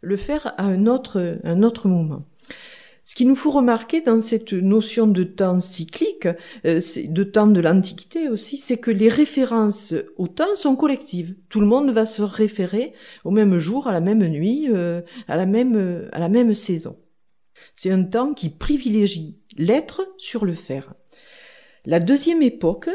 le faire à un autre, un autre moment. Ce qu'il nous faut remarquer dans cette notion de temps cyclique, euh, de temps de l'Antiquité aussi, c'est que les références au temps sont collectives. Tout le monde va se référer au même jour, à la même nuit, euh, à la même, à la même saison. C'est un temps qui privilégie l'être sur le faire. La deuxième époque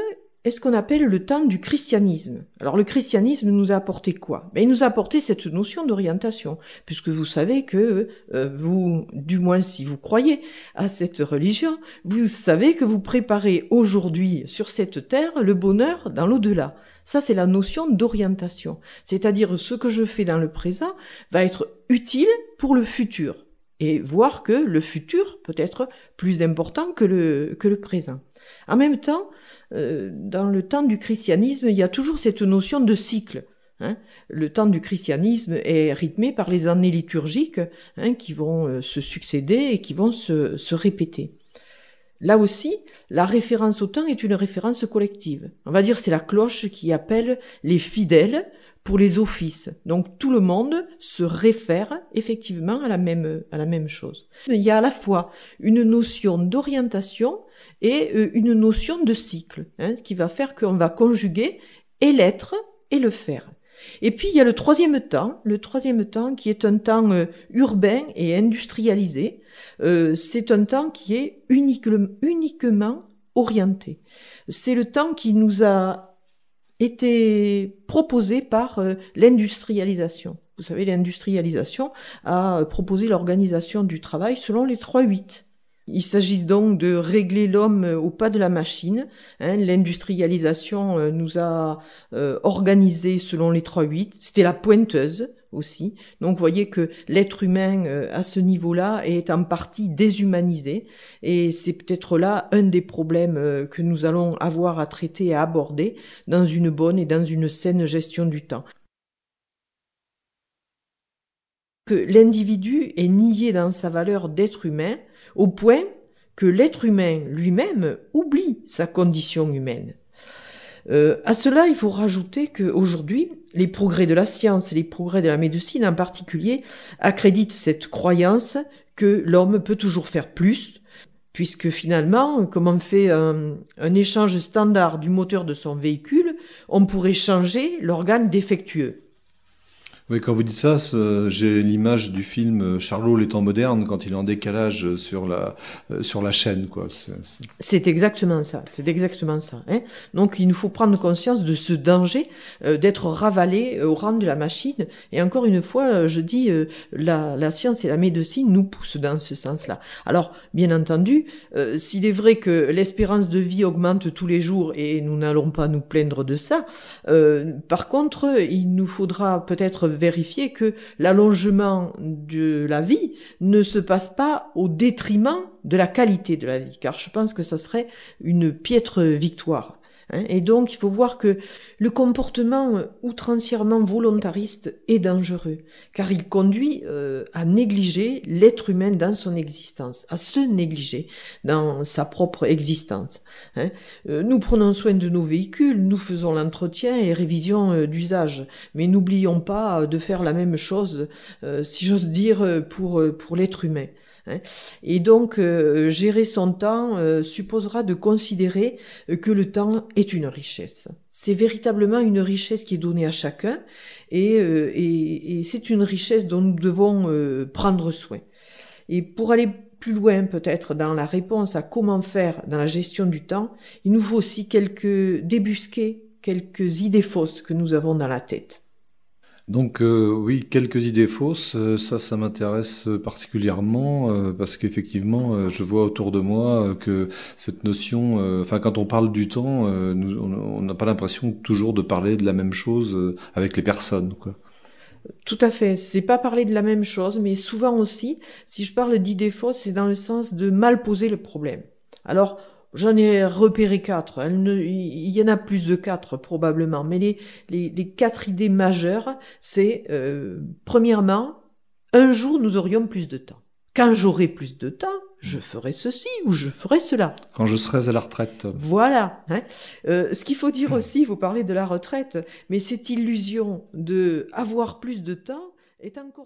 est ce qu'on appelle le temps du christianisme. Alors le christianisme nous a apporté quoi? Ben, Il nous a apporté cette notion d'orientation, puisque vous savez que euh, vous, du moins si vous croyez à cette religion, vous savez que vous préparez aujourd'hui sur cette terre le bonheur dans l'au-delà. Ça, c'est la notion d'orientation. C'est-à-dire ce que je fais dans le présent va être utile pour le futur. Et voir que le futur peut être plus important que le, que le présent. En même temps, euh, dans le temps du christianisme, il y a toujours cette notion de cycle. Hein. Le temps du christianisme est rythmé par les années liturgiques hein, qui vont euh, se succéder et qui vont se, se répéter. Là aussi, la référence au temps est une référence collective. On va dire c'est la cloche qui appelle les fidèles pour les offices. Donc tout le monde se réfère effectivement à la même, à la même chose. Il y a à la fois une notion d'orientation et euh, une notion de cycle, hein, ce qui va faire qu'on va conjuguer et l'être et le faire. Et puis il y a le troisième temps, le troisième temps qui est un temps euh, urbain et industrialisé. Euh, c'est un temps qui est uniquement orienté. C'est le temps qui nous a était proposé par l'industrialisation. Vous savez, l'industrialisation a proposé l'organisation du travail selon les trois huit. Il s'agit donc de régler l'homme au pas de la machine. Hein. L'industrialisation euh, nous a euh, organisé selon les trois huit. C'était la pointeuse aussi. Donc vous voyez que l'être humain euh, à ce niveau-là est en partie déshumanisé et c'est peut-être là un des problèmes euh, que nous allons avoir à traiter et à aborder dans une bonne et dans une saine gestion du temps. Que l'individu est nié dans sa valeur d'être humain au point que l'être humain lui-même oublie sa condition humaine. Euh, à cela, il faut rajouter qu'aujourd'hui, les progrès de la science et les progrès de la médecine en particulier accréditent cette croyance que l'homme peut toujours faire plus, puisque finalement, comme on fait un, un échange standard du moteur de son véhicule, on pourrait changer l'organe défectueux. Oui, quand vous dites ça, j'ai l'image du film euh, Charlot les temps modernes quand il est en décalage sur la euh, sur la chaîne, quoi. C'est exactement ça. C'est exactement ça. Hein Donc, il nous faut prendre conscience de ce danger euh, d'être ravalé au rang de la machine. Et encore une fois, je dis, la, la science et la médecine nous poussent dans ce sens-là. Alors, bien entendu, s'il est vrai que l'espérance de vie augmente tous les jours et nous n'allons pas nous plaindre de ça, par contre, il nous faudra peut-être vérifier que l'allongement de la vie ne se passe pas au détriment de la qualité de la vie, car je pense que ça serait une piètre victoire. Hein. Et donc, il faut voir que le comportement outrancièrement volontariste est dangereux, car il conduit euh, à négliger l'être humain dans son existence, à se négliger dans sa propre existence. Hein. Euh, nous prenons soin de nos véhicules, nous faisons l'entretien et les révisions euh, d'usage, mais n'oublions pas de faire la même chose, si j'ose dire, pour, pour l'être humain. Hein. Et donc, euh, gérer son temps euh, supposera de considérer euh, que le temps est une richesse. C'est véritablement une richesse qui est donnée à chacun et, et, et c'est une richesse dont nous devons prendre soin. Et pour aller plus loin peut-être dans la réponse à comment faire dans la gestion du temps, il nous faut aussi quelques débusquer quelques idées fausses que nous avons dans la tête. Donc euh, oui, quelques idées fausses, euh, ça, ça m'intéresse particulièrement euh, parce qu'effectivement, je vois autour de moi que cette notion, enfin quand on parle du temps, on n'a pas l'impression toujours de parler de la même chose avec les personnes. Quoi. Tout à fait. C'est pas parler de la même chose, mais souvent aussi, si je parle d'idées fausses, c'est dans le sens de mal poser le problème. Alors, J'en ai repéré quatre. il y en a plus de quatre probablement, mais les, les, quatre idées majeures, c'est euh, premièrement, un jour nous aurions plus de temps. Quand j'aurai plus de temps, je ferai ceci ou je ferai cela. Quand je serai à la retraite. Voilà. Hein. Euh, ce qu'il faut dire aussi, vous parlez de la retraite, mais cette illusion de avoir plus de temps est encore